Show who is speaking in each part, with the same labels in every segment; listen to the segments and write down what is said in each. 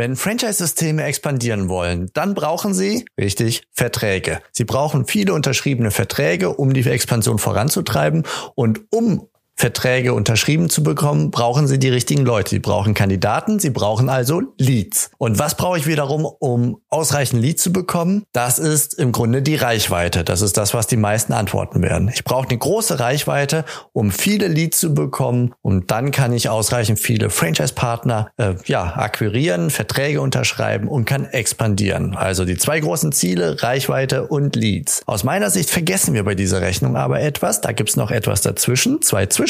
Speaker 1: Wenn Franchise-Systeme expandieren wollen, dann brauchen sie, richtig, Verträge. Sie brauchen viele unterschriebene Verträge, um die Expansion voranzutreiben. Und um Verträge unterschrieben zu bekommen, brauchen Sie die richtigen Leute. Sie brauchen Kandidaten, Sie brauchen also Leads. Und was brauche ich wiederum, um ausreichend Leads zu bekommen? Das ist im Grunde die Reichweite. Das ist das, was die meisten antworten werden. Ich brauche eine große Reichweite, um viele Leads zu bekommen und dann kann ich ausreichend viele Franchise-Partner äh, ja, akquirieren, Verträge unterschreiben und kann expandieren. Also die zwei großen Ziele, Reichweite und Leads. Aus meiner Sicht vergessen wir bei dieser Rechnung aber etwas. Da gibt es noch etwas dazwischen, zwei Zwischen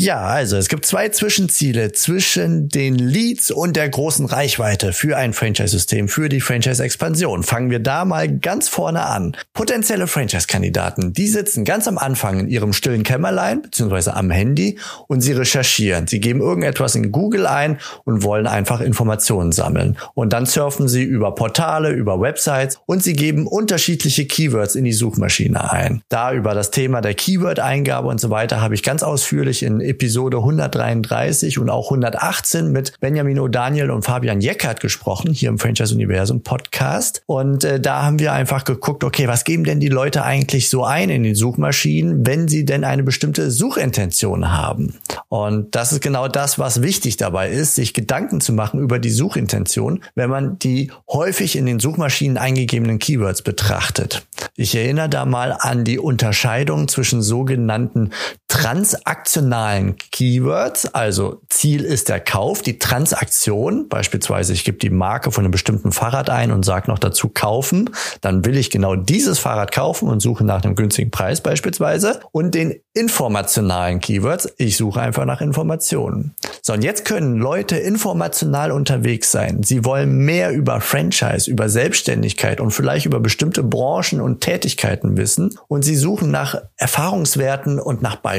Speaker 1: Ja, also es gibt zwei Zwischenziele zwischen den Leads und der großen Reichweite für ein Franchise-System, für die Franchise-Expansion. Fangen wir da mal ganz vorne an. Potenzielle Franchise-Kandidaten, die sitzen ganz am Anfang in ihrem stillen Kämmerlein beziehungsweise am Handy und sie recherchieren. Sie geben irgendetwas in Google ein und wollen einfach Informationen sammeln. Und dann surfen sie über Portale, über Websites und sie geben unterschiedliche Keywords in die Suchmaschine ein. Da über das Thema der Keyword-Eingabe und so weiter habe ich ganz ausführlich in Episode 133 und auch 118 mit Benjamin O'Daniel und Fabian Jeckert gesprochen, hier im Franchise Universum Podcast. Und äh, da haben wir einfach geguckt, okay, was geben denn die Leute eigentlich so ein in den Suchmaschinen, wenn sie denn eine bestimmte Suchintention haben? Und das ist genau das, was wichtig dabei ist, sich Gedanken zu machen über die Suchintention, wenn man die häufig in den Suchmaschinen eingegebenen Keywords betrachtet. Ich erinnere da mal an die Unterscheidung zwischen sogenannten transaktionalen Keywords, also Ziel ist der Kauf, die Transaktion, beispielsweise ich gebe die Marke von einem bestimmten Fahrrad ein und sage noch dazu kaufen, dann will ich genau dieses Fahrrad kaufen und suche nach einem günstigen Preis beispielsweise und den informationalen Keywords, ich suche einfach nach Informationen. So, und jetzt können Leute informational unterwegs sein. Sie wollen mehr über Franchise, über Selbstständigkeit und vielleicht über bestimmte Branchen und Tätigkeiten wissen und sie suchen nach Erfahrungswerten und nach Beispielen.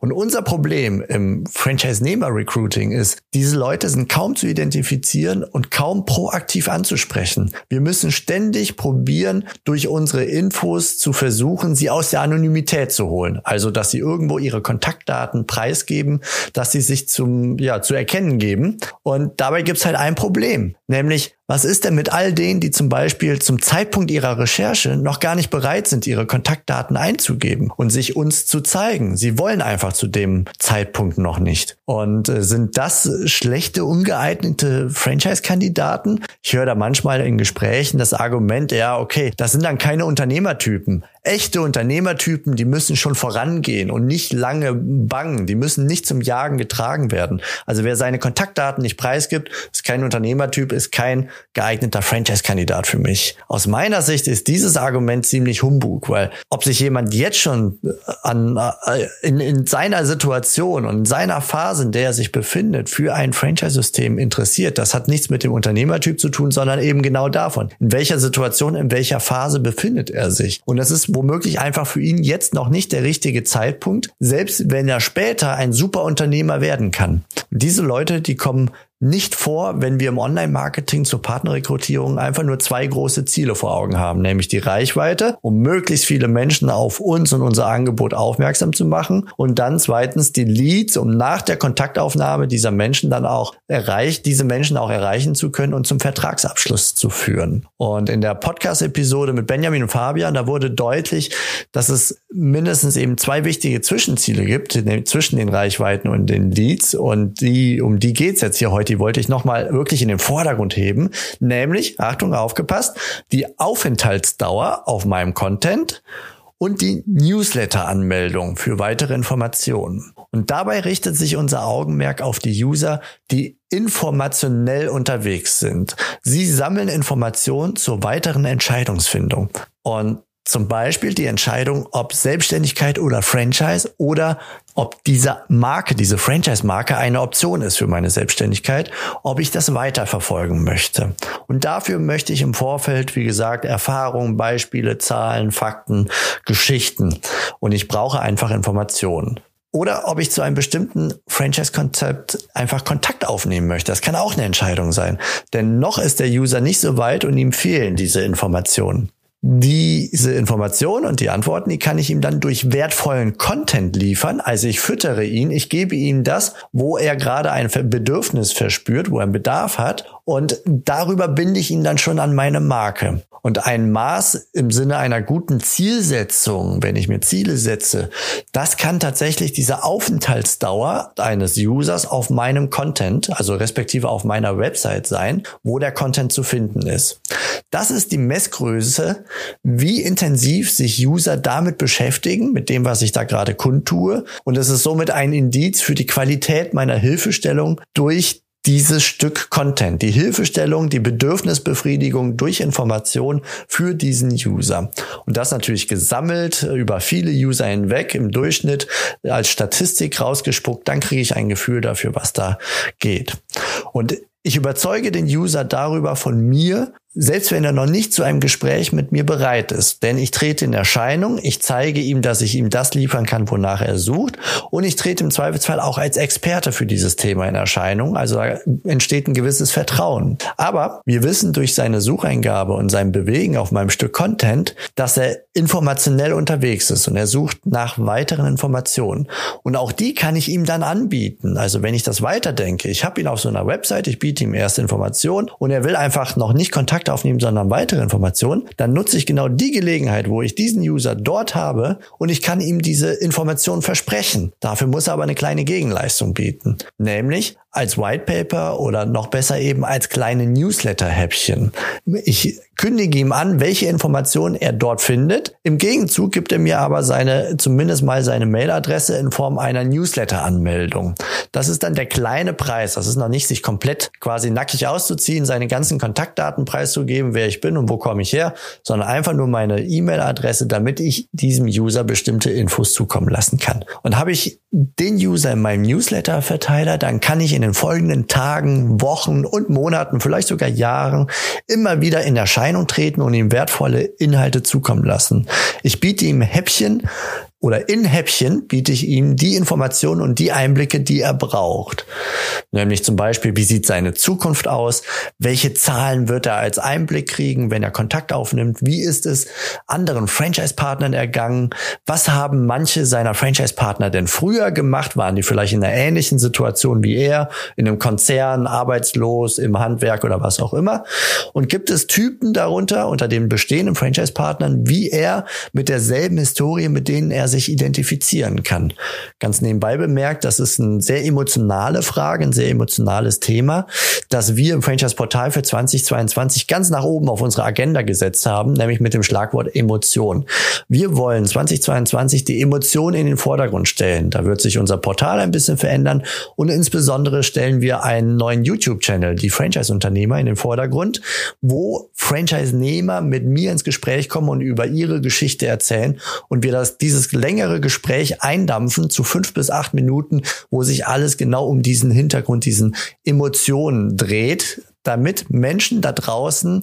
Speaker 1: Und unser Problem im Franchise-Nehmer-Recruiting ist, diese Leute sind kaum zu identifizieren und kaum proaktiv anzusprechen. Wir müssen ständig probieren, durch unsere Infos zu versuchen, sie aus der Anonymität zu holen. Also, dass sie irgendwo ihre Kontaktdaten preisgeben, dass sie sich zum, ja, zu erkennen geben. Und dabei gibt's halt ein Problem, nämlich was ist denn mit all denen, die zum Beispiel zum Zeitpunkt ihrer Recherche noch gar nicht bereit sind, ihre Kontaktdaten einzugeben und sich uns zu zeigen? Sie wollen einfach zu dem Zeitpunkt noch nicht. Und äh, sind das schlechte, ungeeignete Franchise-Kandidaten? Ich höre da manchmal in Gesprächen das Argument, ja, okay, das sind dann keine Unternehmertypen. Echte Unternehmertypen, die müssen schon vorangehen und nicht lange bangen. Die müssen nicht zum Jagen getragen werden. Also wer seine Kontaktdaten nicht preisgibt, ist kein Unternehmertyp, ist kein geeigneter Franchise-Kandidat für mich. Aus meiner Sicht ist dieses Argument ziemlich Humbug, weil ob sich jemand jetzt schon äh, an, äh, in, in seiner Situation und in seiner Phase, in der er sich befindet, für ein Franchise-System interessiert, das hat nichts mit dem Unternehmertyp zu tun, sondern eben genau davon. In welcher Situation, in welcher Phase befindet er sich? Und das ist womöglich einfach für ihn jetzt noch nicht der richtige Zeitpunkt, selbst wenn er später ein super Unternehmer werden kann. Diese Leute, die kommen nicht vor, wenn wir im Online-Marketing zur Partnerrekrutierung einfach nur zwei große Ziele vor Augen haben, nämlich die Reichweite, um möglichst viele Menschen auf uns und unser Angebot aufmerksam zu machen und dann zweitens die Leads, um nach der Kontaktaufnahme dieser Menschen dann auch erreicht, diese Menschen auch erreichen zu können und zum Vertragsabschluss zu führen. Und in der Podcast-Episode mit Benjamin und Fabian, da wurde deutlich, dass es mindestens eben zwei wichtige Zwischenziele gibt, zwischen den Reichweiten und den Leads und die, um die geht's jetzt hier heute die wollte ich nochmal wirklich in den Vordergrund heben, nämlich, Achtung, aufgepasst, die Aufenthaltsdauer auf meinem Content und die Newsletter-Anmeldung für weitere Informationen. Und dabei richtet sich unser Augenmerk auf die User, die informationell unterwegs sind. Sie sammeln Informationen zur weiteren Entscheidungsfindung. Und Zum Beispiel die Entscheidung, ob Selbstständigkeit oder Franchise oder ob diese Marke, diese Franchise-Marke eine Option ist für meine Selbstständigkeit, ob ich das weiterverfolgen möchte. Und dafür möchte ich im Vorfeld, wie gesagt, Erfahrungen, Beispiele, Zahlen, Fakten, Geschichten. Und ich brauche einfach Informationen. Oder ob ich zu einem bestimmten Franchise-Konzept einfach Kontakt aufnehmen möchte. Das kann auch eine Entscheidung sein. Denn noch ist der User nicht so weit und ihm fehlen diese Informationen diese Informationen und die Antworten, die kann ich ihm dann durch wertvollen Content liefern. Also ich füttere ihn, ich gebe ihm das, wo er gerade ein Bedürfnis verspürt, wo er einen Bedarf hat. Und darüber binde ich ihn dann schon an meine Marke. Und ein Maß im Sinne einer guten Zielsetzung, wenn ich mir Ziele setze, das kann tatsächlich diese Aufenthaltsdauer eines Users auf meinem Content, also respektive auf meiner Website sein, wo der Content zu finden ist. Das ist die Messgröße, wie intensiv sich User damit beschäftigen, mit dem, was ich da gerade kundtue. Und es ist somit ein Indiz für die Qualität meiner Hilfestellung durch dieses Stück Content, die Hilfestellung, die Bedürfnisbefriedigung durch Information für diesen User. Und das natürlich gesammelt über viele User hinweg im Durchschnitt als Statistik rausgespuckt, dann kriege ich ein Gefühl dafür, was da geht. Und ich überzeuge den User darüber von mir, selbst wenn er noch nicht zu einem Gespräch mit mir bereit ist. Denn ich trete in Erscheinung, ich zeige ihm, dass ich ihm das liefern kann, wonach er sucht. Und ich trete im Zweifelsfall auch als Experte für dieses Thema in Erscheinung. Also da entsteht ein gewisses Vertrauen. Aber wir wissen durch seine Sucheingabe und sein Bewegen auf meinem Stück Content, dass er informationell unterwegs ist und er sucht nach weiteren Informationen. Und auch die kann ich ihm dann anbieten. Also wenn ich das weiterdenke, ich habe ihn auf so einer Website, ich biete ihm erste Informationen und er will einfach noch nicht Kontakt Kontakt aufnehmen, sondern weitere Informationen, dann nutze ich genau die Gelegenheit, wo ich diesen User dort habe und ich kann ihm diese Informationen versprechen. Dafür muss er aber eine kleine Gegenleistung bieten. Nämlich als White Paper oder noch besser eben als kleine Newsletter-Häppchen. Ich kündige ihm an, welche Informationen er dort findet. Im Gegenzug gibt er mir aber seine, zumindest mal seine Mailadresse in Form einer Newsletter-Anmeldung. Das ist dann der kleine Preis. Das ist noch nicht, sich komplett quasi nackig auszuziehen, seine ganzen Kontaktdaten preiszugeben, wer ich bin und wo komme ich her, sondern einfach nur meine E-Mail-Adresse, damit ich diesem User bestimmte Infos zukommen lassen kann. Und habe ich den User in meinem Newsletter-Verteiler, dann kann ich in den folgenden Tagen, Wochen und Monaten, vielleicht sogar Jahren immer wieder in Erscheinung treten und ihm wertvolle Inhalte zukommen lassen. Ich biete ihm Häppchen oder in Häppchen biete ich ihm die Informationen und die Einblicke, die er braucht. Nämlich zum Beispiel, wie sieht seine Zukunft aus? Welche Zahlen wird er als Einblick kriegen, wenn er Kontakt aufnimmt? Wie ist es anderen Franchise-Partnern ergangen? Was haben manche seiner Franchise-Partner denn früher gemacht? Waren die vielleicht in einer ähnlichen Situation wie er? In einem Konzern, arbeitslos, im Handwerk oder was auch immer? Und gibt es Typen darunter, unter den bestehenden Franchise-Partnern, wie er mit derselben Historie, mit denen er sich identifizieren kann. Ganz nebenbei bemerkt, das ist eine sehr emotionale Frage, ein sehr emotionales Thema, das wir im Franchise-Portal für 2022 ganz nach oben auf unsere Agenda gesetzt haben, nämlich mit dem Schlagwort Emotion. Wir wollen 2022 die Emotion in den Vordergrund stellen. Da wird sich unser Portal ein bisschen verändern und insbesondere stellen wir einen neuen YouTube-Channel, die Franchise-Unternehmer, in den Vordergrund, wo Franchise-Nehmer mit mir ins Gespräch kommen und über ihre Geschichte erzählen und wir das dieses längere Gespräch eindampfen zu fünf bis acht Minuten, wo sich alles genau um diesen Hintergrund, diesen Emotionen dreht, damit Menschen da draußen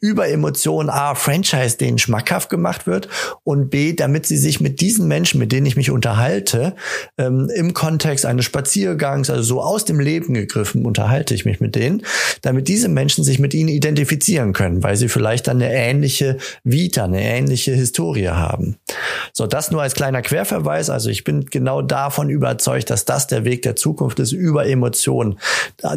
Speaker 1: über Emotionen A, Franchise denen schmackhaft gemacht wird und B, damit sie sich mit diesen Menschen, mit denen ich mich unterhalte, ähm, im Kontext eines Spaziergangs, also so aus dem Leben gegriffen, unterhalte ich mich mit denen, damit diese Menschen sich mit ihnen identifizieren können, weil sie vielleicht dann eine ähnliche Vita, eine ähnliche Historie haben. So, das nur als kleiner Querverweis. Also ich bin genau davon überzeugt, dass das der Weg der Zukunft ist, über Emotionen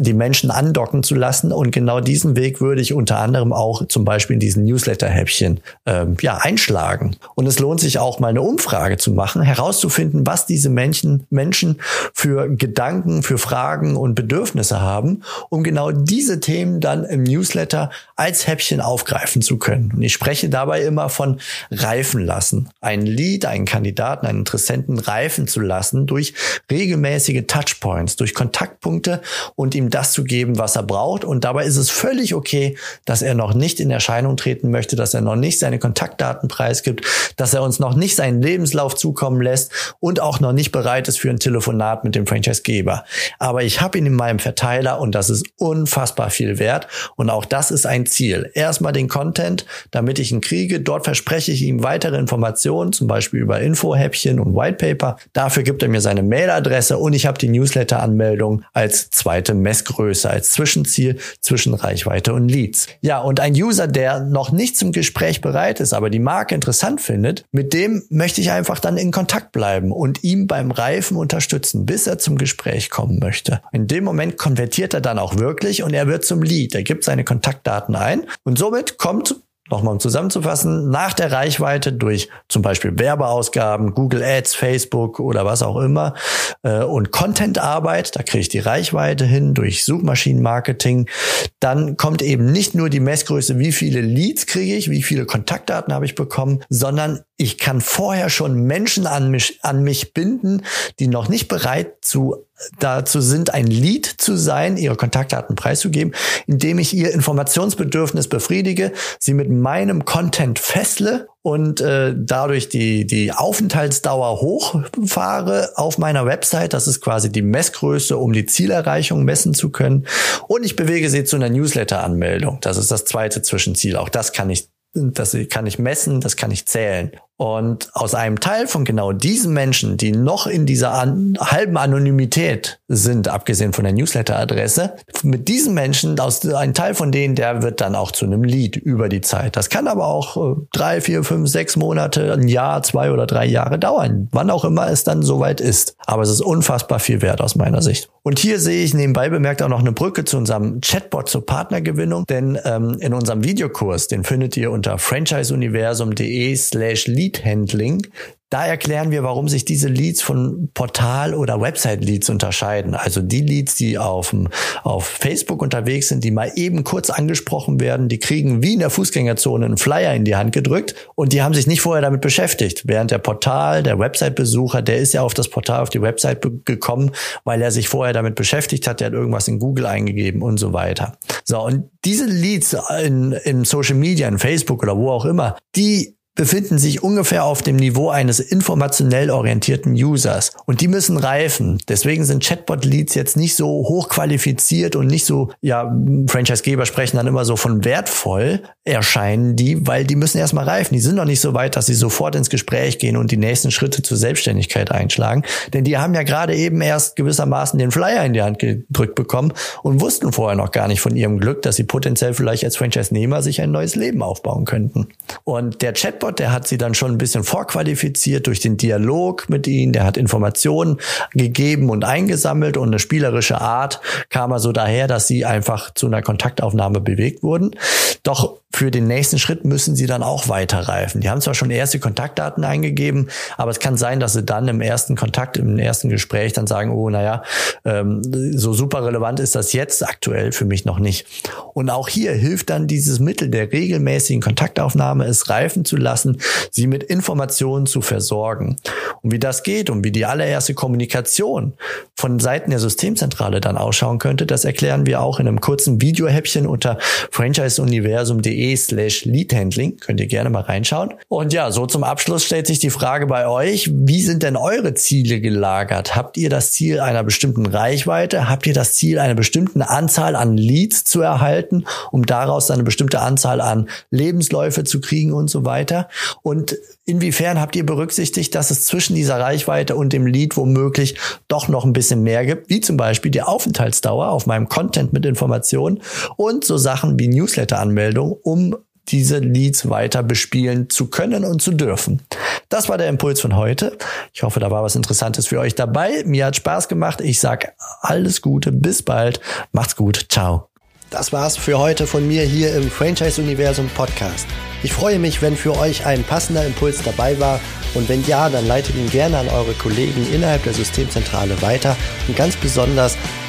Speaker 1: die Menschen andocken zu lassen und genau diesen Weg würde ich unter anderem auch zum Beispiel in diesen Newsletter-Häppchen ähm, ja, einschlagen. Und es lohnt sich auch mal eine Umfrage zu machen, herauszufinden, was diese Menschen, Menschen für Gedanken, für Fragen und Bedürfnisse haben, um genau diese Themen dann im Newsletter als Häppchen aufgreifen zu können. Und ich spreche dabei immer von reifen lassen. Ein Lead, einen Kandidaten, einen Interessenten reifen zu lassen durch regelmäßige Touchpoints, durch Kontaktpunkte und ihm das zu geben, was er braucht und dabei ist es völlig okay, dass er noch nicht in Erscheinung treten möchte, dass er noch nicht seine Kontaktdaten preisgibt, dass er uns noch nicht seinen Lebenslauf zukommen lässt und auch noch nicht bereit ist für ein Telefonat mit dem Franchisegeber. Aber ich habe ihn in meinem Verteiler und das ist unfassbar viel wert und auch das ist ein Ziel. Erstmal den Content, damit ich ihn kriege. Dort verspreche ich ihm weitere Informationen, zum Beispiel über Infohäppchen und Whitepaper. Dafür gibt er mir seine Mailadresse und ich habe die Newsletter-Anmeldung als zweite Messgröße, als Zwischenziel zwischen Reichweite und Leads. Ja, und ein User, der noch nicht zum Gespräch bereit ist, aber die Marke interessant findet, mit dem möchte ich einfach dann in Kontakt bleiben und ihm beim Reifen unterstützen, bis er zum Gespräch kommen möchte. In dem Moment konvertiert er dann auch wirklich und er wird zum Lead. Er gibt seine Kontaktdaten ein und somit kommt Nochmal um zusammenzufassen, nach der Reichweite durch zum Beispiel Werbeausgaben, Google Ads, Facebook oder was auch immer äh, und Contentarbeit, da kriege ich die Reichweite hin durch Suchmaschinenmarketing, dann kommt eben nicht nur die Messgröße, wie viele Leads kriege ich, wie viele Kontaktdaten habe ich bekommen, sondern ich kann vorher schon Menschen an mich, an mich binden, die noch nicht bereit zu dazu sind, ein Lead zu sein, ihre Kontaktdaten preiszugeben, indem ich ihr Informationsbedürfnis befriedige, sie mit meinem Content festle und äh, dadurch die, die Aufenthaltsdauer hochfahre auf meiner Website. Das ist quasi die Messgröße, um die Zielerreichung messen zu können. Und ich bewege sie zu einer Newsletter-Anmeldung. Das ist das zweite Zwischenziel. Auch das kann ich das kann ich messen, das kann ich zählen. Und aus einem Teil von genau diesen Menschen, die noch in dieser an, halben Anonymität sind, abgesehen von der Newsletter-Adresse, mit diesen Menschen, aus ein Teil von denen, der wird dann auch zu einem Lead über die Zeit. Das kann aber auch äh, drei, vier, fünf, sechs Monate, ein Jahr, zwei oder drei Jahre dauern, wann auch immer es dann soweit ist. Aber es ist unfassbar viel wert aus meiner Sicht. Und hier sehe ich nebenbei bemerkt auch noch eine Brücke zu unserem Chatbot zur Partnergewinnung, denn ähm, in unserem Videokurs, den findet ihr unter franchiseuniversum.de slash lead Lead Handling Da erklären wir, warum sich diese Leads von Portal- oder Website-Leads unterscheiden. Also die Leads, die auf, auf Facebook unterwegs sind, die mal eben kurz angesprochen werden, die kriegen wie in der Fußgängerzone einen Flyer in die Hand gedrückt und die haben sich nicht vorher damit beschäftigt. Während der Portal, der Website-Besucher, der ist ja auf das Portal, auf die Website gekommen, weil er sich vorher damit beschäftigt hat, der hat irgendwas in Google eingegeben und so weiter. So, und diese Leads in, in Social Media, in Facebook oder wo auch immer, die befinden sich ungefähr auf dem Niveau eines informationell orientierten Users. Und die müssen reifen. Deswegen sind Chatbot-Leads jetzt nicht so hochqualifiziert und nicht so, ja, Franchisegeber sprechen dann immer so von wertvoll erscheinen die, weil die müssen erstmal reifen. Die sind noch nicht so weit, dass sie sofort ins Gespräch gehen und die nächsten Schritte zur Selbstständigkeit einschlagen. Denn die haben ja gerade eben erst gewissermaßen den Flyer in die Hand gedrückt bekommen und wussten vorher noch gar nicht von ihrem Glück, dass sie potenziell vielleicht als Franchise-Nehmer sich ein neues Leben aufbauen könnten. Und der Chatbot Chatbot, der hat sie dann schon ein bisschen vorqualifiziert durch den Dialog mit ihnen, der hat Informationen gegeben und eingesammelt und eine spielerische Art kam er so daher, dass sie einfach zu einer Kontaktaufnahme bewegt wurden. Doch für den nächsten Schritt müssen sie dann auch weiterreifen. Die haben zwar schon erste Kontaktdaten eingegeben, aber es kann sein, dass sie dann im ersten Kontakt, im ersten Gespräch dann sagen, oh, naja, ähm, so super relevant ist das jetzt aktuell für mich noch nicht. Und auch hier hilft dann dieses Mittel der regelmäßigen Kontaktaufnahme, es reifen zu lassen, sie mit Informationen zu versorgen. Und wie das geht und wie die allererste Kommunikation von Seiten der Systemzentrale dann ausschauen könnte, das erklären wir auch in einem kurzen Videohäppchen unter franchiseuniversum.de slash leadhandling. Könnt ihr gerne mal reinschauen. Und ja, so zum Abschluss stellt sich die Frage bei euch, wie sind denn eure Ziele gelagert? Habt ihr das Ziel einer bestimmten Reichweite? Habt ihr das Ziel, eine bestimmte Anzahl an Leads zu erhalten, um daraus eine bestimmte Anzahl an Lebensläufe zu kriegen und so weiter? Und inwiefern habt ihr berücksichtigt, dass es zwischen dieser Reichweite und dem Lead womöglich doch noch ein bisschen mehr gibt, wie zum Beispiel die Aufenthaltsdauer auf meinem Content mit Informationen und so Sachen wie Newsletter-Anmeldung, um diese Leads weiter bespielen zu können und zu dürfen. Das war der Impuls von heute. Ich hoffe, da war was Interessantes für euch dabei. Mir hat Spaß gemacht. Ich sag alles Gute, bis bald. Macht's gut. Ciao.
Speaker 2: Das war's für heute von mir hier im Franchise Universum Podcast. Ich freue mich, wenn für euch ein passender Impuls dabei war und wenn ja, dann leitet ihn gerne an eure Kollegen innerhalb der Systemzentrale weiter und ganz besonders